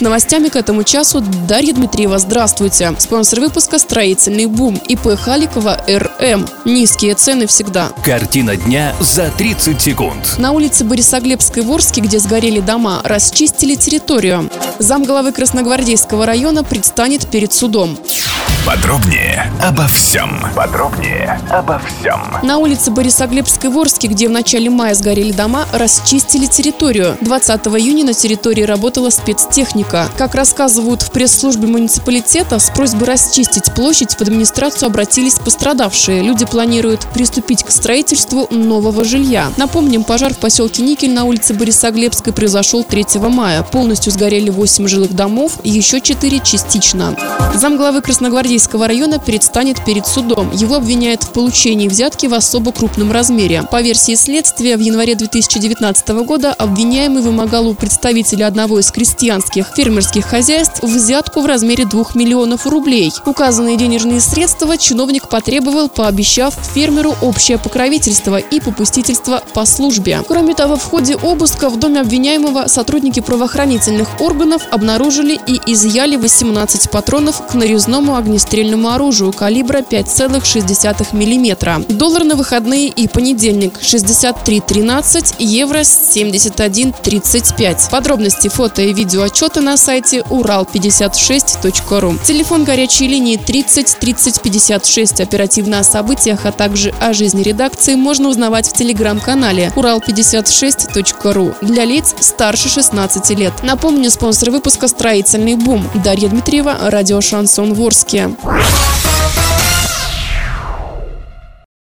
С новостями к этому часу Дарья Дмитриева. Здравствуйте. Спонсор выпуска «Строительный бум» ИП Халикова РМ. Низкие цены всегда. Картина дня за 30 секунд. На улице Борисоглебской в Орске, где сгорели дома, расчистили территорию. Замглавы Красногвардейского района предстанет перед судом. Подробнее обо всем. Подробнее обо всем. На улице Борисоглебской в Орске, где в начале мая сгорели дома, расчистили территорию. 20 июня на территории работала спецтехника. Как рассказывают в пресс-службе муниципалитета, с просьбой расчистить площадь в администрацию обратились пострадавшие. Люди планируют приступить к строительству нового жилья. Напомним, пожар в поселке Никель на улице Борисоглебской произошел 3 мая. Полностью сгорели 8 жилых домов, еще 4 частично. Замглавы Красногвардейского района предстанет перед судом. Его обвиняют в получении взятки в особо крупном размере. По версии следствия, в январе 2019 года обвиняемый вымогал у представителя одного из крестьянских фермерских хозяйств взятку в размере 2 миллионов рублей. Указанные денежные средства чиновник потребовал, пообещав фермеру общее покровительство и попустительство по службе. Кроме того, в ходе обыска в доме обвиняемого сотрудники правоохранительных органов обнаружили и изъяли 18 патронов к нарезному огнестрельному оружию калибра 5,6 мм. Доллар на выходные и понедельник 63.13, евро 71.35. Подробности фото и видео отчета на сайте урал56.ру. Телефон горячей линии 30 30 56. Оперативно о событиях, а также о жизни редакции можно узнавать в телеграм-канале урал56.ру для лиц старше 16 лет. Напомню, спонсор выпуска «Строительный бум». Дарья Дмитриева, радио «Шансон Ворске». Instagram.